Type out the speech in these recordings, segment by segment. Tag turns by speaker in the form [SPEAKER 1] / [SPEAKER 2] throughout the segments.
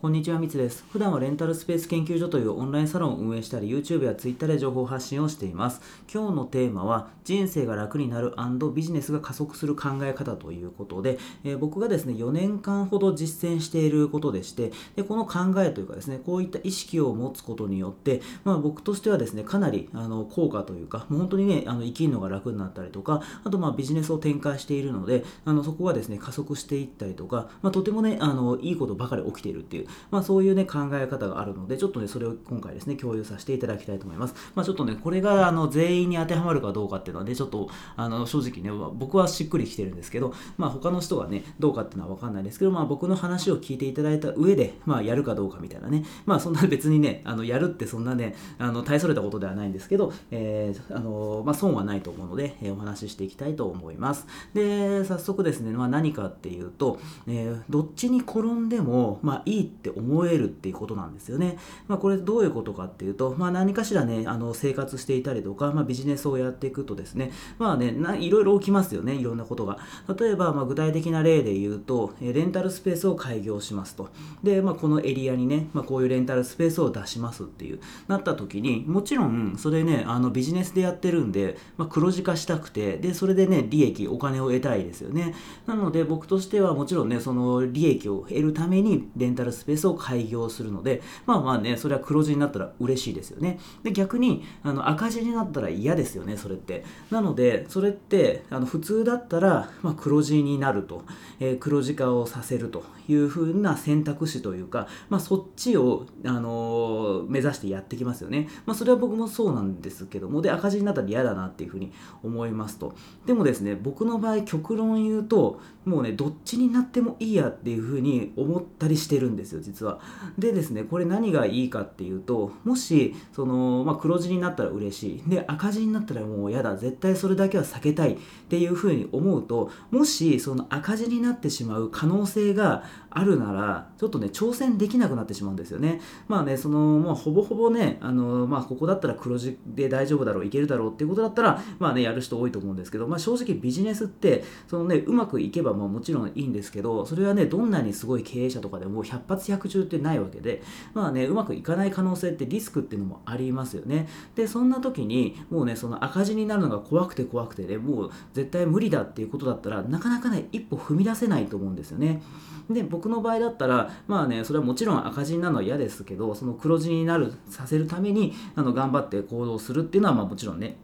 [SPEAKER 1] こんにちは、みつです。普段はレンタルスペース研究所というオンラインサロンを運営したり、YouTube や Twitter で情報発信をしています。今日のテーマは、人生が楽になるビジネスが加速する考え方ということで、えー、僕がですね、4年間ほど実践していることでして、でこの考えというかですね、こういった意識を持つことによって、まあ、僕としてはですね、かなりあの効果というか、もう本当にね、あの生きるのが楽になったりとか、あとまあビジネスを展開しているので、あのそこがですね、加速していったりとか、まあ、とてもね、あのいいことばかり起きているっていう、まあ、そういうね、考え方があるので、ちょっとね、それを今回ですね、共有させていただきたいと思います。まあ、ちょっとね、これがあの全員に当てはまるかどうかっていうのはね、ちょっとあの正直ね、僕はしっくりきてるんですけど、まあ、他の人がね、どうかっていうのは分かんないですけど、まあ、僕の話を聞いていただいた上で、まあ、やるかどうかみたいなね、まあ、そんな別にね、あのやるってそんなね、あの大それたことではないんですけど、えー、あのまあ、損はないと思うので、えー、お話ししていきたいと思います。で、早速ですね、まあ、何かっていうと、えー、どっちに転んでも、まあ、いいってって思えるっていうことなんですよね。まあ、これどういうことかっていうと、まあ、何かしらね、あの生活していたりとか、まあ、ビジネスをやっていくとですね、まあね、いろいろ起きますよね、いろんなことが。例えば、ま、具体的な例で言うと、レンタルスペースを開業しますと。で、まあ、このエリアにね、まあ、こういうレンタルスペースを出しますっていう、なった時に、もちろん、それね、あのビジネスでやってるんで、まあ、黒字化したくて、で、それでね、利益、お金を得たいですよね。なので、僕としてはもちろんね、その利益を得るためにレンタルスペースを開業するので、まあまあね、それは黒字になったら嬉しいですよね。で、逆にあの赤字になったら嫌ですよね、それって。なので、それってあの普通だったら、まあ、黒字になると、えー、黒字化をさせるというふうな選択肢というか、まあ、そっちを、あのー、目指してやってきますよね。まあ、それは僕もそうなんですけども、で、赤字になったら嫌だなっていうふうに思いますと。でもですね、僕の場合、極論言うと、もうね、どっちになってもいいやっていうふうに思ったりしてるんですよ、実は。でですね、これ何がいいかっていうともしその、まあ、黒字になったら嬉しい。で赤字になったらもう嫌だ。絶対それだけは避けたいっていうふうに思うともしその赤字になってしまう可能性があるならちょっとね挑戦できなくなってしまうんですよね。まあねその、まあ、ほぼほぼねあの、まあ、ここだったら黒字で大丈夫だろういけるだろうっていうことだったらまあねやる人多いと思うんですけど、まあ、正直ビジネスってそのねうまくいけばまあもちろんいいんですけどそれはねどんなにすごい経営者とかでも100発躍中ってないわけでまあねうまくいかない可能性ってリスクっていうのもありますよね。でそんな時にもうねその赤字になるのが怖くて怖くてねもう絶対無理だっていうことだったらなかなかね一歩踏み出せないと思うんですよね。で僕の場合だったらまあねそれはもちろん赤字になるのは嫌ですけどその黒字になるさせるためにあの頑張って行動するっていうのはまあもちろんね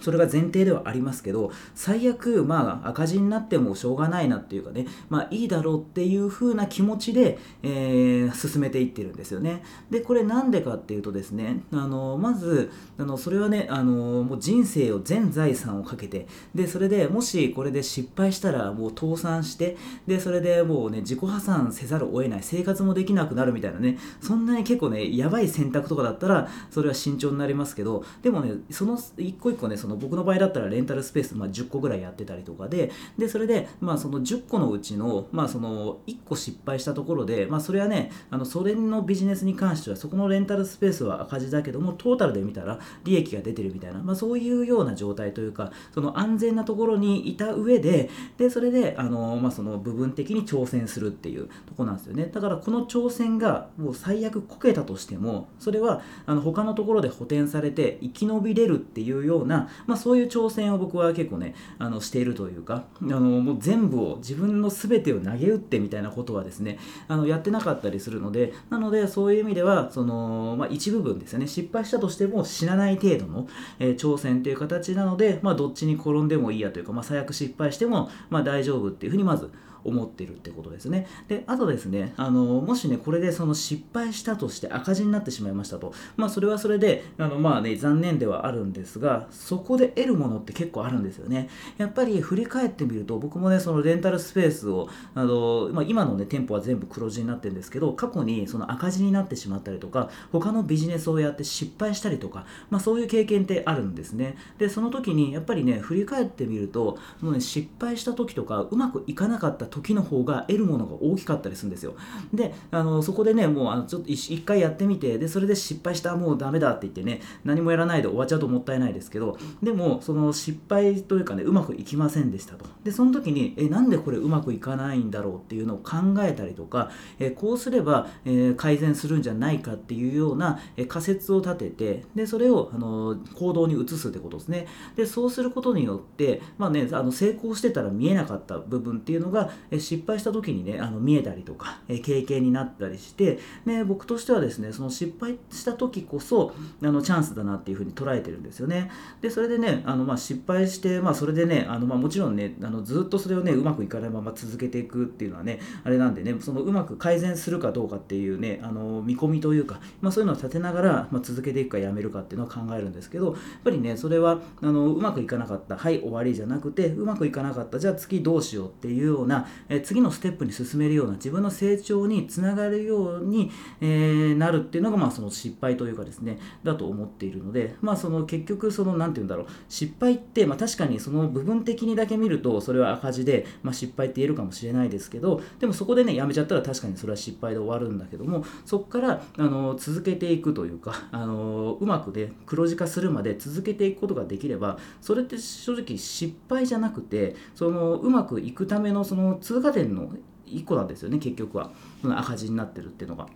[SPEAKER 1] それが前提ではありますけど、最悪、まあ、赤字になってもしょうがないなっていうかね、まあ、いいだろうっていう風な気持ちで、えー、進めていってるんですよね。で、これなんでかっていうとですね、あの、まず、あの、それはね、あの、もう人生を全財産をかけて、で、それでもしこれで失敗したらもう倒産して、で、それでもうね、自己破産せざるを得ない、生活もできなくなるみたいなね、そんなに結構ね、やばい選択とかだったら、それは慎重になりますけど、でもね、その一個一個ね、そのの僕の場合だったらレンタルスペース、まあ、10個ぐらいやってたりとかででそれで、まあ、その10個のうちの,、まあその1個失敗したところで、まあ、それはねあのそれのビジネスに関してはそこのレンタルスペースは赤字だけどもトータルで見たら利益が出てるみたいな、まあ、そういうような状態というかその安全なところにいた上ででそれであの、まあ、その部分的に挑戦するっていうとこなんですよね。だからこの挑戦がもう最悪こけたとしてもそれはあの他のところで補填されて生き延びれるっていうような、まあ、そういう挑戦を僕は結構ねあのしているというかあのもう全部を自分の全てを投げ打ってみたいなことはですねあのやってなかったりするのでなのでそういう意味ではその、まあ、一部分ですよね失敗したとしても死なない程度の、えー、挑戦という形なので、まあ、どっちに転んでもいいやというか、まあ、最悪失敗しても、まあ、大丈夫っていうふうにまず思ってるってことですね。で、あとですね、あのもしね、これでその失敗したとして赤字になってしまいましたと、まあ、それはそれで、あのまあね、残念ではあるんですが、そこで得るものって結構あるんですよね。やっぱり振り返ってみると、僕もね、そのレンタルスペースを、あのまあ、今のね、店舗は全部黒字になってるんですけど、過去にその赤字になってしまったりとか、他のビジネスをやって失敗したりとか、まあ、そういう経験ってあるんですね。で、その時にやっぱりね、振り返ってみると、もうね、失敗した時とか、うまくいかなかった時の方が得るものが大きかったりするんですよ。であのそこでねもうあのちょっと一回やってみてでそれで失敗したもうダメだって言ってね何もやらないで終わっちゃうともったいないですけどでもその失敗というかねうまくいきませんでしたと。でその時にえなんでこれうまくいかないんだろうっていうのを考えたりとかえこうすれば、えー、改善するんじゃないかっていうような、え仮説を立ててでそれをあの行動に移すってことですね。でそうすることによって、まあね、あの成功してたら見えなかった部分っていうのが、失敗した時にねあの見えたりとか、え経験になったりして、ね、僕としてはですねその失敗した時こそあのチャンスだなっていうふうに捉えてるんですよね。でそれでねあの、まあ、失敗して、まあ、それでねあの、まあ、もちろんねあのずっとそれをねうまくいかないまま続けていくっていうのはねあれなんでねそのうまく改善するかどうかっていうねあの見込みというか、まあ、そういうのを立てながら、まあ、続けていくかやめるかっていうのを考えるんですけどやっぱりねそれはあのうまくいかなかったはい終わりじゃなくてうまくいかなかったじゃあ次どうしようっていうような、え次のステップに進めるような自分の成長につながるように、え、なるっていうのが、まあ、その失敗というかですねだと思っているので、まあ、その結局その何て言うんだろう失敗って、まあ、確かにその部分的にだけ見るとそれは赤字で、まあ、失敗って言えるかもしれないですけどでもそこでねやめちゃったら確かにそれは失敗で終わるんだけどもそこからあの続けていくというかあのうまくね黒字化するまで続けていくことができればそれって正直失敗じゃなくてそのうまくいくためのその通過点の1個なんですよね結局はその赤字になってるっていうのが。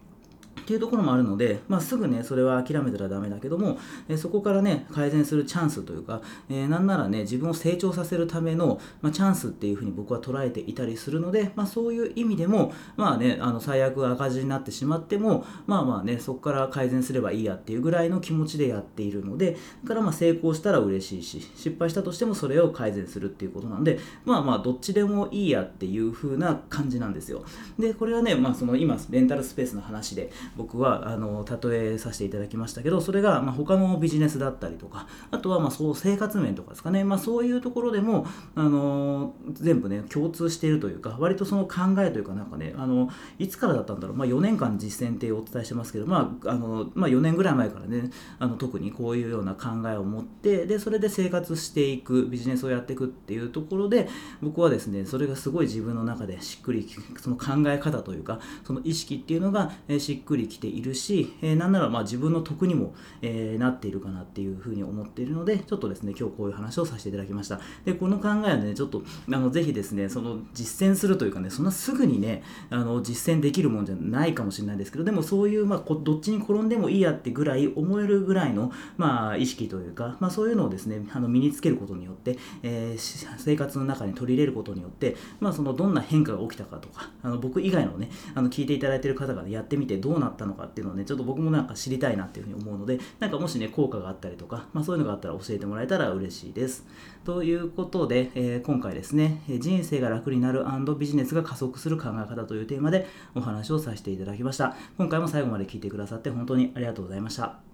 [SPEAKER 1] っていうところもあるので、まあ、すぐねそれは諦めたらダメだけども、えそこからね改善するチャンスというか、えー、なんならね自分を成長させるための、まあ、チャンスっていうふうに僕は捉えていたりするので、まあ、そういう意味でもまあねあの最悪赤字になってしまってもまあまあねそこから改善すればいいやっていうぐらいの気持ちでやっているのでだからまあ成功したら嬉しいし失敗したとしてもそれを改善するっていうことなんでまあまあどっちでもいいやっていう風な感じなんですよ。でこれはねまあその今レンタルスペースの話で僕はあの例えさせていただきましたけどそれがま他のビジネスだったりとかあとはまそう生活面とかですかね、まあ、そういうところでもあの全部ね共通しているというか割とその考えというかなんかねあのいつからだったんだろう、まあ、4年間実践ってお伝えしてますけど、まああのまあ、4年ぐらい前からねあの特にこういうような考えを持ってでそれで生活していくビジネスをやっていくっていうところで僕はですねそれがすごい自分の中でしっくりその考え方というかその意識っていうのがしっくりきているし、えー、なんならまあ自分の得にも、えー、なっているかなっていうふうに思っているので、ちょっとですね、今日こういう話をさせていただきました。で、この考えはね、ちょっと、あの、ぜひですね、その実践するというかね、そんなすぐにね、あの、実践できるもんじゃないかもしれないですけど、でもそういう、まあ、どっちに転んでもいいやってぐらい思えるぐらいの、まあ、意識というか、まあ、そういうのをですね、あの身につけることによって、えー、生活の中に取り入れることによって、まあ、そのどんな変化が起きたかとか、あの僕以外のね、あの聞いていただいている方が、ね、やってみてどうななったのかっていうのをね、ちょっと僕もなんか知りたいなっていうふうに思うので、なんかもしね、効果があったりとか、まあ、そういうのがあったら教えてもらえたら嬉しいです。ということで、えー、今回ですね、人生が楽になるビジネスが加速する考え方というテーマでお話をさせていただきました。今回も最後まで聞いてくださって本当にありがとうございました。